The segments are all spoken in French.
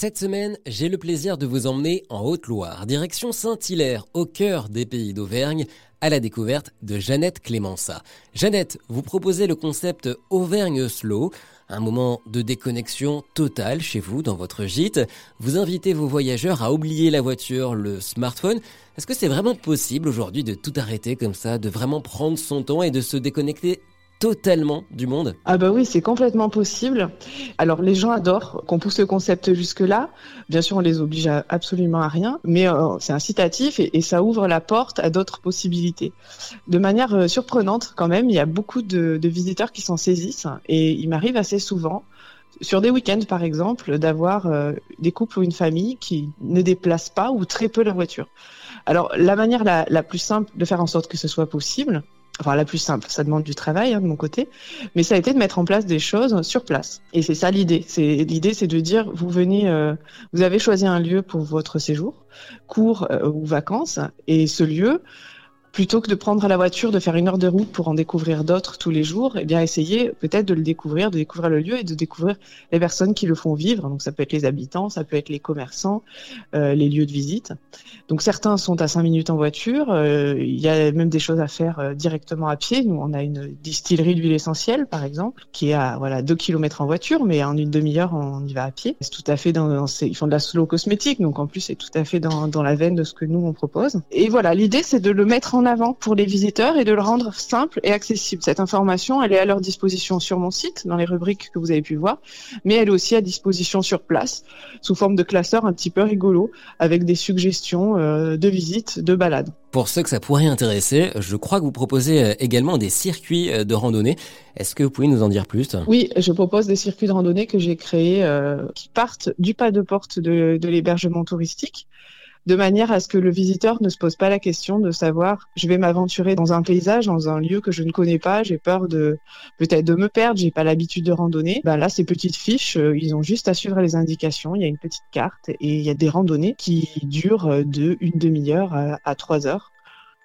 Cette semaine, j'ai le plaisir de vous emmener en Haute-Loire, direction Saint-Hilaire, au cœur des pays d'Auvergne, à la découverte de Jeannette Clémença. Jeannette, vous proposez le concept Auvergne Slow, un moment de déconnexion totale chez vous, dans votre gîte. Vous invitez vos voyageurs à oublier la voiture, le smartphone. Est-ce que c'est vraiment possible aujourd'hui de tout arrêter comme ça, de vraiment prendre son temps et de se déconnecter totalement du monde Ah bah oui, c'est complètement possible. Alors les gens adorent qu'on pousse le concept jusque-là. Bien sûr, on les oblige absolument à rien, mais euh, c'est incitatif et, ça ouvre la porte à d'autres possibilités. De manière euh, surprenante quand même, il y a beaucoup de, visiteurs qui s'en saisissent et il m'arrive assez souvent sur des week-ends, par exemple, d'avoir euh, des couples ou une famille qui ne déplacent pas ou très peu leur voiture. Alors, la manière la, plus simple de faire en sorte que ce soit possible, enfin la plus simple, ça demande du travail hein, de mon côté, mais ça a été de mettre en place des choses sur place. Et c'est ça l'idée. C'est l'idée, c'est de dire vous venez, euh, vous avez choisi un lieu pour votre séjour, cours euh, ou vacances, et ce lieu, plutôt que de prendre la voiture, de faire une heure de route pour en découvrir d'autres tous les jours, eh bien essayer peut-être de le découvrir, de découvrir le lieu et de découvrir les personnes qui le font vivre. Donc ça peut être les habitants, ça peut être les commerçants, euh, les lieux de visite. Donc certains sont à 5 minutes en voiture. Euh, il y a même des choses à faire euh, directement à pied. Nous on a une distillerie d'huile essentielle par exemple qui est à voilà 2 km en voiture, mais en une demi-heure on y va à pied. C'est tout à fait dans, dans ils font de la slow cosmétique, donc en plus c'est tout à fait dans, dans la veine de ce que nous on propose. Et voilà l'idée c'est de le mettre en avant pour les visiteurs et de le rendre simple et accessible. Cette information, elle est à leur disposition sur mon site, dans les rubriques que vous avez pu voir, mais elle est aussi à disposition sur place, sous forme de classeurs un petit peu rigolo, avec des suggestions euh, de visites, de balades. Pour ceux que ça pourrait intéresser, je crois que vous proposez euh, également des circuits euh, de randonnée. Est-ce que vous pouvez nous en dire plus? Oui, je propose des circuits de randonnée que j'ai créés qui partent du pas de porte de, de l'hébergement touristique de manière à ce que le visiteur ne se pose pas la question de savoir je vais m'aventurer dans un paysage, dans un lieu que je ne connais pas, j'ai peur de peut-être de me perdre, j'ai pas l'habitude de randonner. Ben là, ces petites fiches, euh, ils ont juste à suivre les indications. Il y a une petite carte et il y a des randonnées qui durent euh, de une demi-heure à, trois heures.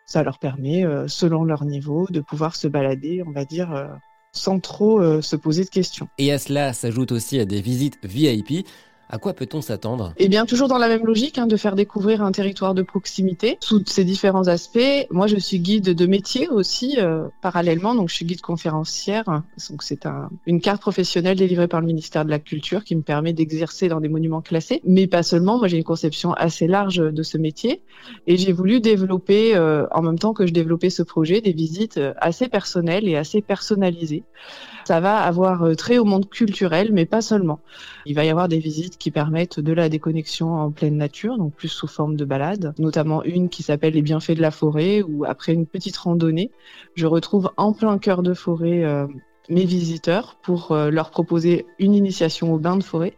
Ça leur permet, euh, selon leur niveau, de pouvoir se balader, on va dire, sans trop se poser de questions. Et à cela s'ajoute aussi des visites VIP. À quoi peut-on s'attendre? Eh bien, toujours dans la même logique, hein, de faire découvrir un territoire de proximité sous ses différents aspects. Moi, je suis guide de métier aussi, euh, parallèlement. Donc, je suis guide conférencière. Donc, c'est un, une carte professionnelle délivrée par le ministère de la Culture qui me permet d'exercer dans des monuments classés. Mais pas seulement. Moi, j'ai une conception assez large de ce métier. Et j'ai voulu développer, euh, en même temps que je développais ce projet, des visites euh, assez personnelles et assez personnalisées. Ça va avoir très au monde culturel, mais pas seulement. Il va y avoir des visites qui permettent de la déconnexion en pleine nature, donc plus sous forme de balade, notamment une qui s'appelle les bienfaits de la forêt, où après une petite randonnée, je retrouve en plein cœur de forêt euh, mes visiteurs pour euh, leur proposer une initiation au bain de forêt.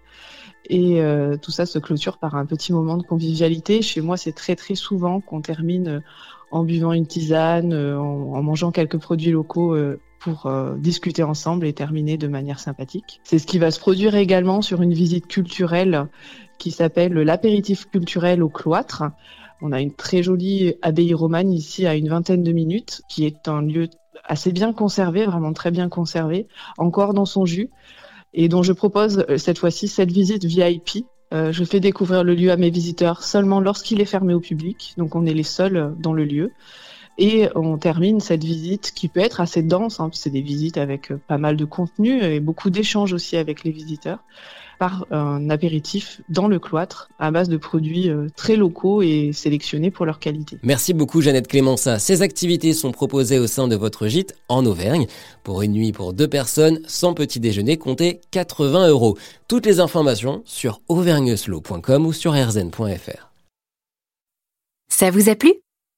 Et euh, tout ça se clôture par un petit moment de convivialité. Chez moi, c'est très très souvent qu'on termine en buvant une tisane, en, mangeant quelques produits locaux pour euh, discuter ensemble et terminer de manière sympathique. C'est ce qui va se produire également sur une visite culturelle qui s'appelle l'apéritif culturel au cloître. On a une très jolie abbaye romane ici à une vingtaine de minutes, qui est un lieu assez bien conservé, vraiment très bien conservé, encore dans son jus, et dont je propose euh, cette fois-ci cette visite VIP. Euh, je fais découvrir le lieu à mes visiteurs seulement lorsqu'il est fermé au public, donc on est les seuls dans le lieu. Et on termine cette visite qui peut être assez dense, hein, c'est des visites avec euh, pas mal de contenu et beaucoup d'échanges aussi avec les visiteurs, par un apéritif dans le cloître à base de produits euh, très locaux et sélectionnés pour leur qualité. Merci beaucoup Jeannette Clémença. Ces activités sont proposées au sein de votre gîte en Auvergne. Pour une nuit pour deux personnes, sans petit déjeuner, comptez 80 euros. Toutes les informations sur auvergneslow.com ou sur rzn.fr. Ça vous a plu?